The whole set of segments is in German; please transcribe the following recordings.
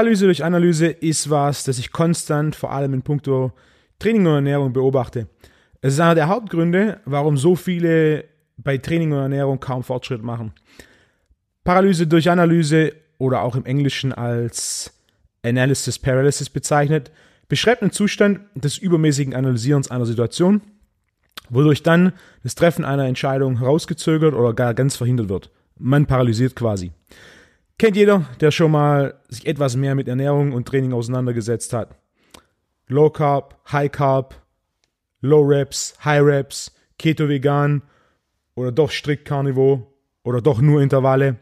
Paralyse durch Analyse ist was, das ich konstant, vor allem in puncto Training und Ernährung beobachte. Es ist einer der Hauptgründe, warum so viele bei Training und Ernährung kaum Fortschritt machen. Paralyse durch Analyse oder auch im Englischen als Analysis Paralysis bezeichnet, beschreibt einen Zustand des übermäßigen Analysierens einer Situation, wodurch dann das Treffen einer Entscheidung herausgezögert oder gar ganz verhindert wird. Man paralysiert quasi. Kennt jeder, der schon mal sich etwas mehr mit Ernährung und Training auseinandergesetzt hat. Low Carb, High Carb, Low Reps, High Reps, Keto Vegan oder doch strikt Carnivore oder doch nur Intervalle.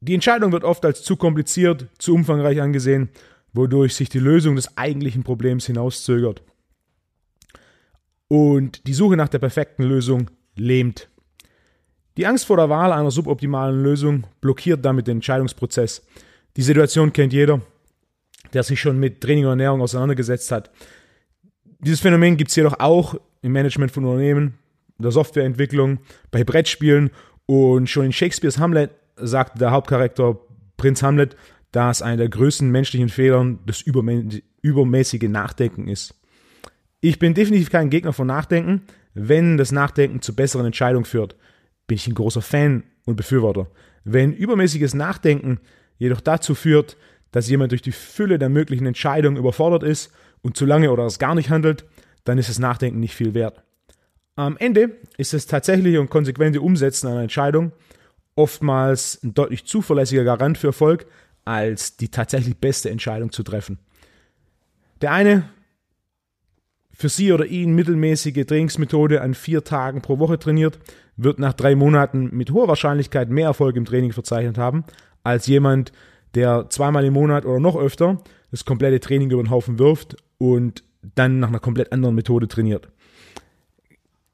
Die Entscheidung wird oft als zu kompliziert, zu umfangreich angesehen, wodurch sich die Lösung des eigentlichen Problems hinauszögert. Und die Suche nach der perfekten Lösung lähmt. Die Angst vor der Wahl einer suboptimalen Lösung blockiert damit den Entscheidungsprozess. Die Situation kennt jeder, der sich schon mit Training und Ernährung auseinandergesetzt hat. Dieses Phänomen gibt es jedoch auch im Management von Unternehmen, der Softwareentwicklung, bei Brettspielen und schon in Shakespeares Hamlet sagte der Hauptcharakter Prinz Hamlet, dass einer der größten menschlichen Fehler das übermäßige Nachdenken ist. Ich bin definitiv kein Gegner von Nachdenken, wenn das Nachdenken zu besseren Entscheidungen führt. Bin ich ein großer Fan und Befürworter. Wenn übermäßiges Nachdenken jedoch dazu führt, dass jemand durch die Fülle der möglichen Entscheidungen überfordert ist und zu lange oder es gar nicht handelt, dann ist das Nachdenken nicht viel wert. Am Ende ist das tatsächliche und konsequente Umsetzen einer Entscheidung oftmals ein deutlich zuverlässiger Garant für Erfolg, als die tatsächlich beste Entscheidung zu treffen. Der eine für sie oder ihn mittelmäßige Trainingsmethode an vier Tagen pro Woche trainiert, wird nach drei Monaten mit hoher Wahrscheinlichkeit mehr Erfolg im Training verzeichnet haben, als jemand, der zweimal im Monat oder noch öfter das komplette Training über den Haufen wirft und dann nach einer komplett anderen Methode trainiert.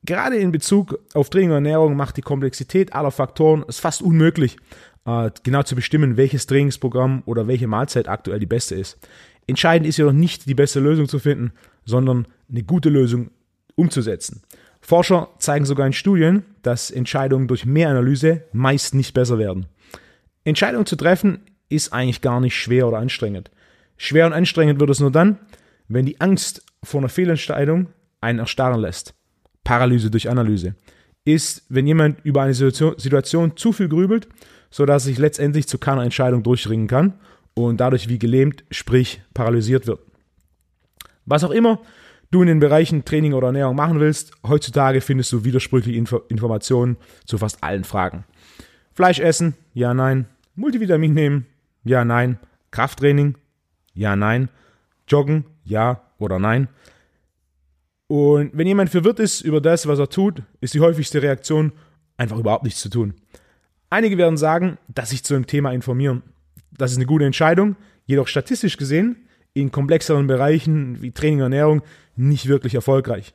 Gerade in Bezug auf Training und Ernährung macht die Komplexität aller Faktoren es fast unmöglich, äh, genau zu bestimmen, welches Trainingsprogramm oder welche Mahlzeit aktuell die beste ist. Entscheidend ist jedoch nicht die beste Lösung zu finden, sondern eine gute Lösung umzusetzen. Forscher zeigen sogar in Studien, dass Entscheidungen durch mehr Analyse meist nicht besser werden. Entscheidungen zu treffen ist eigentlich gar nicht schwer oder anstrengend. Schwer und anstrengend wird es nur dann, wenn die Angst vor einer Fehlentscheidung einen erstarren lässt. Paralyse durch Analyse ist, wenn jemand über eine Situation zu viel grübelt, sodass er sich letztendlich zu keiner Entscheidung durchringen kann und dadurch wie gelähmt, sprich paralysiert wird. Was auch immer du in den Bereichen Training oder Ernährung machen willst, heutzutage findest du widersprüchliche Info Informationen zu fast allen Fragen. Fleisch essen? Ja, nein. Multivitamin nehmen? Ja, nein. Krafttraining? Ja, nein. Joggen? Ja oder nein. Und wenn jemand verwirrt ist über das, was er tut, ist die häufigste Reaktion einfach überhaupt nichts zu tun. Einige werden sagen, dass sich zu einem Thema informieren. Das ist eine gute Entscheidung, jedoch statistisch gesehen in komplexeren Bereichen wie Training und Ernährung nicht wirklich erfolgreich.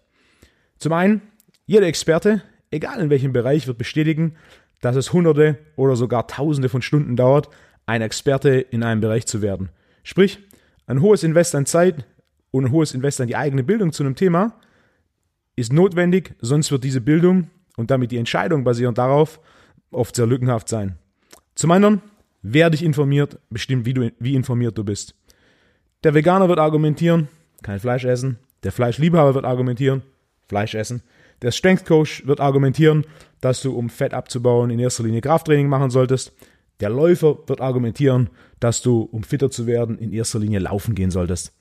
Zum einen, jeder Experte, egal in welchem Bereich, wird bestätigen, dass es hunderte oder sogar tausende von Stunden dauert, ein Experte in einem Bereich zu werden. Sprich, ein hohes Invest an Zeit und ein hohes Invest an die eigene Bildung zu einem Thema ist notwendig, sonst wird diese Bildung und damit die Entscheidung basierend darauf oft sehr lückenhaft sein. Zum anderen, wer dich informiert, bestimmt, wie, du, wie informiert du bist. Der Veganer wird argumentieren, kein Fleisch essen. Der Fleischliebhaber wird argumentieren, Fleisch essen. Der Strength Coach wird argumentieren, dass du, um Fett abzubauen, in erster Linie Krafttraining machen solltest. Der Läufer wird argumentieren, dass du, um fitter zu werden, in erster Linie laufen gehen solltest.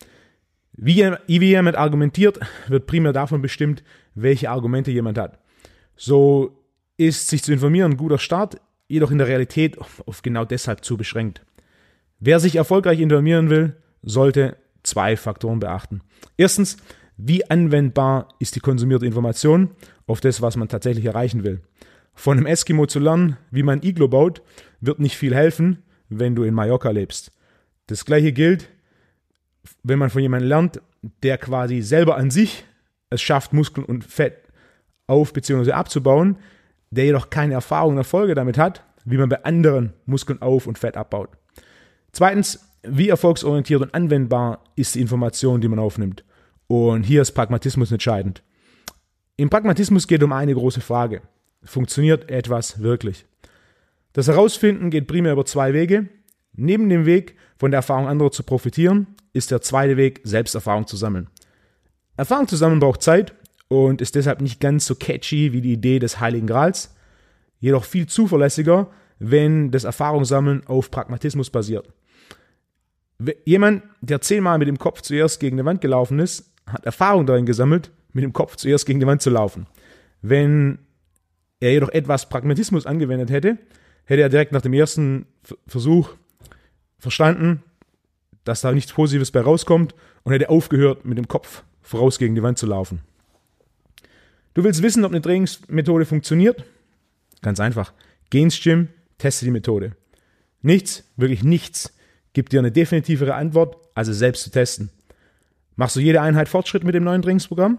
Wie, wie jemand argumentiert, wird primär davon bestimmt, welche Argumente jemand hat. So ist sich zu informieren ein guter Start, jedoch in der Realität auf genau deshalb zu beschränkt. Wer sich erfolgreich informieren will, sollte zwei Faktoren beachten. Erstens, wie anwendbar ist die konsumierte Information auf das, was man tatsächlich erreichen will. Von einem Eskimo zu lernen, wie man Iglo baut, wird nicht viel helfen, wenn du in Mallorca lebst. Das gleiche gilt, wenn man von jemandem lernt, der quasi selber an sich es schafft, Muskeln und Fett auf bzw. abzubauen, der jedoch keine Erfahrung und Erfolge damit hat, wie man bei anderen Muskeln auf und Fett abbaut. Zweitens, wie erfolgsorientiert und anwendbar ist die Information, die man aufnimmt. Und hier ist Pragmatismus entscheidend. Im Pragmatismus geht es um eine große Frage. Funktioniert etwas wirklich? Das Herausfinden geht primär über zwei Wege. Neben dem Weg, von der Erfahrung anderer zu profitieren, ist der zweite Weg, Selbsterfahrung zu sammeln. Erfahrung zu sammeln braucht Zeit und ist deshalb nicht ganz so catchy wie die Idee des Heiligen Grals, jedoch viel zuverlässiger, wenn das Erfahrungssammeln auf Pragmatismus basiert. Jemand, der zehnmal mit dem Kopf zuerst gegen die Wand gelaufen ist, hat Erfahrung darin gesammelt, mit dem Kopf zuerst gegen die Wand zu laufen. Wenn er jedoch etwas Pragmatismus angewendet hätte, hätte er direkt nach dem ersten Versuch verstanden, dass da nichts Positives bei rauskommt und hätte aufgehört, mit dem Kopf voraus gegen die Wand zu laufen. Du willst wissen, ob eine Trainingsmethode funktioniert? Ganz einfach. Geh ins Gym, teste die Methode. Nichts, wirklich nichts, gibt dir eine definitivere Antwort, als es selbst zu testen. Machst du jede Einheit Fortschritt mit dem neuen Trainingsprogramm?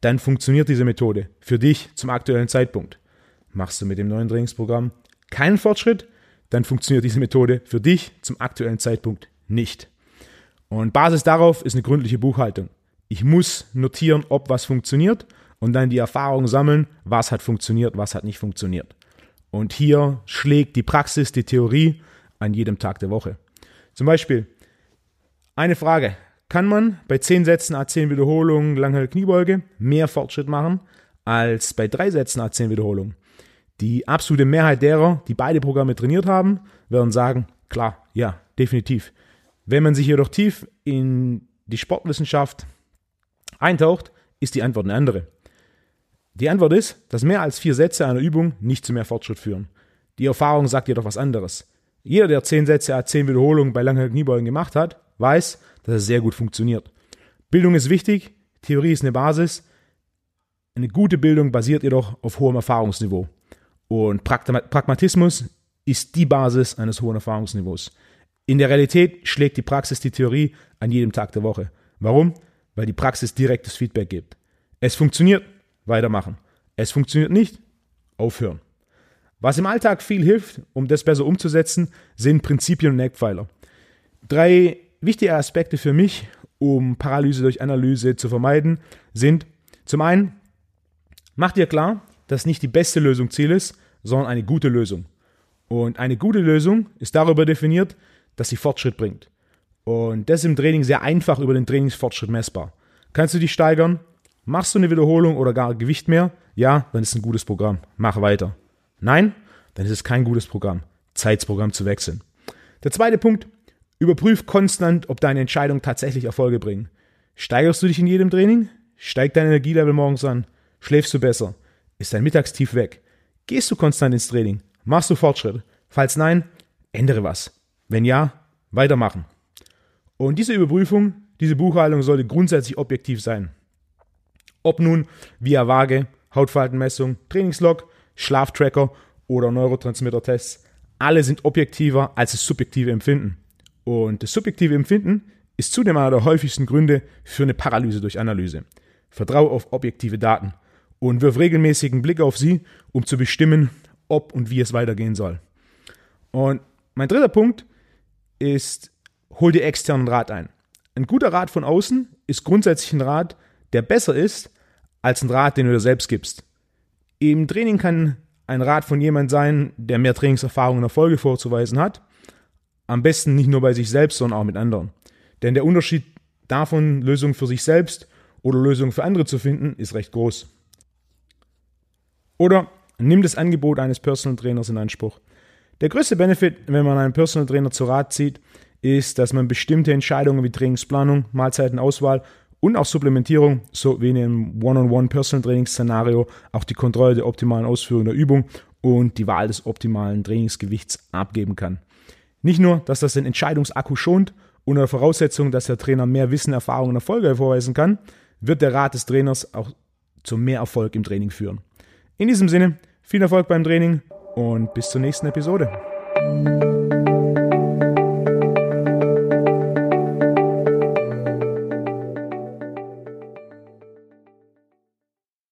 Dann funktioniert diese Methode für dich zum aktuellen Zeitpunkt. Machst du mit dem neuen Trainingsprogramm keinen Fortschritt, dann funktioniert diese Methode für dich zum aktuellen Zeitpunkt nicht. Und Basis darauf ist eine gründliche Buchhaltung. Ich muss notieren, ob was funktioniert und dann die Erfahrung sammeln, was hat funktioniert, was hat nicht funktioniert. Und hier schlägt die Praxis die Theorie an jedem Tag der Woche. Zum Beispiel eine Frage. Kann man bei 10 Sätzen A10 Wiederholungen lange Kniebeuge mehr Fortschritt machen als bei 3 Sätzen A10 Wiederholungen? Die absolute Mehrheit derer, die beide Programme trainiert haben, werden sagen, klar, ja, definitiv. Wenn man sich jedoch tief in die Sportwissenschaft eintaucht, ist die Antwort eine andere. Die Antwort ist, dass mehr als vier Sätze einer Übung nicht zu mehr Fortschritt führen. Die Erfahrung sagt jedoch was anderes. Jeder, der zehn Sätze a zehn Wiederholungen bei langen Kniebeugen gemacht hat, weiß, dass es sehr gut funktioniert. Bildung ist wichtig, Theorie ist eine Basis. Eine gute Bildung basiert jedoch auf hohem Erfahrungsniveau. Und Pragmatismus ist die Basis eines hohen Erfahrungsniveaus. In der Realität schlägt die Praxis die Theorie an jedem Tag der Woche. Warum? Weil die Praxis direktes Feedback gibt. Es funktioniert, weitermachen. Es funktioniert nicht, aufhören. Was im Alltag viel hilft, um das besser umzusetzen, sind Prinzipien und Eckpfeiler. Drei wichtige Aspekte für mich, um Paralyse durch Analyse zu vermeiden, sind zum einen, mach dir klar, dass nicht die beste Lösung Ziel ist, sondern eine gute Lösung. Und eine gute Lösung ist darüber definiert, dass sie Fortschritt bringt. Und das ist im Training sehr einfach über den Trainingsfortschritt messbar. Kannst du dich steigern? Machst du eine Wiederholung oder gar Gewicht mehr? Ja, dann ist ein gutes Programm. Mach weiter. Nein, dann ist es kein gutes Programm. Zeit, das Programm zu wechseln. Der zweite Punkt, überprüf konstant, ob deine Entscheidungen tatsächlich Erfolge bringen. Steigerst du dich in jedem Training? Steigt dein Energielevel morgens an? Schläfst du besser? Ist dein Mittagstief weg? Gehst du konstant ins Training? Machst du Fortschritt? Falls nein, ändere was. Wenn ja, weitermachen. Und diese Überprüfung, diese Buchhaltung sollte grundsätzlich objektiv sein. Ob nun via Waage, Hautfaltenmessung, Trainingslog, Schlaftracker oder Neurotransmitter-Tests, alle sind objektiver als das subjektive Empfinden. Und das subjektive Empfinden ist zudem einer der häufigsten Gründe für eine Paralyse durch Analyse. Vertraue auf objektive Daten und wirf regelmäßigen Blick auf sie, um zu bestimmen, ob und wie es weitergehen soll. Und mein dritter Punkt ist, hol dir externen Rat ein. Ein guter Rat von außen ist grundsätzlich ein Rat, der besser ist als ein Rat, den du dir selbst gibst. Im Training kann ein Rat von jemand sein, der mehr Trainingserfahrung und Erfolge vorzuweisen hat. Am besten nicht nur bei sich selbst, sondern auch mit anderen. Denn der Unterschied davon, Lösungen für sich selbst oder Lösungen für andere zu finden, ist recht groß. Oder nimm das Angebot eines Personal Trainers in Anspruch. Der größte Benefit, wenn man einen Personal Trainer zu Rat zieht, ist, dass man bestimmte Entscheidungen wie Trainingsplanung, Mahlzeitenauswahl und auch Supplementierung so wie in einem One-on-One Personal Training Szenario auch die Kontrolle der optimalen Ausführung der Übung und die Wahl des optimalen Trainingsgewichts abgeben kann. Nicht nur, dass das den Entscheidungsakku schont, unter der Voraussetzung, dass der Trainer mehr Wissen, Erfahrung und Erfolge hervorweisen kann, wird der Rat des Trainers auch zu mehr Erfolg im Training führen. In diesem Sinne, viel Erfolg beim Training und bis zur nächsten Episode.